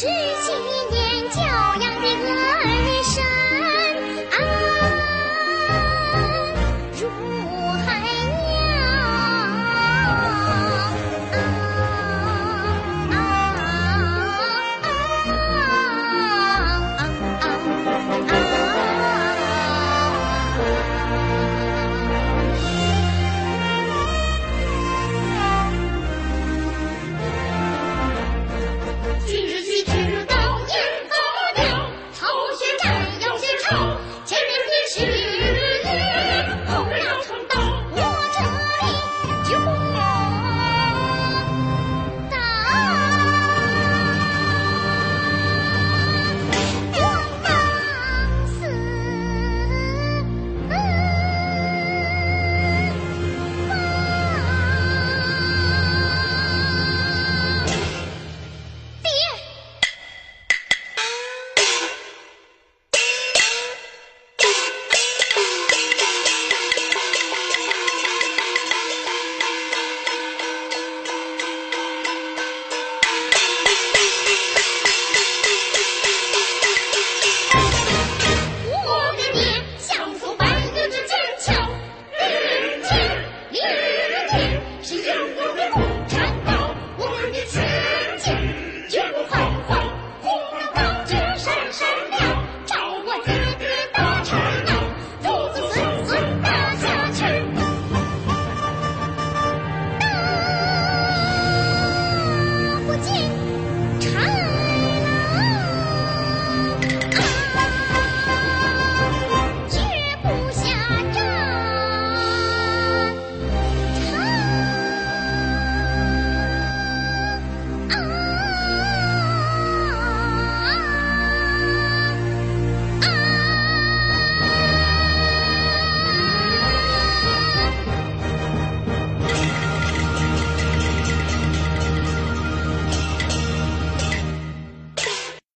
十七年教养的儿声，啊，如海洋，啊！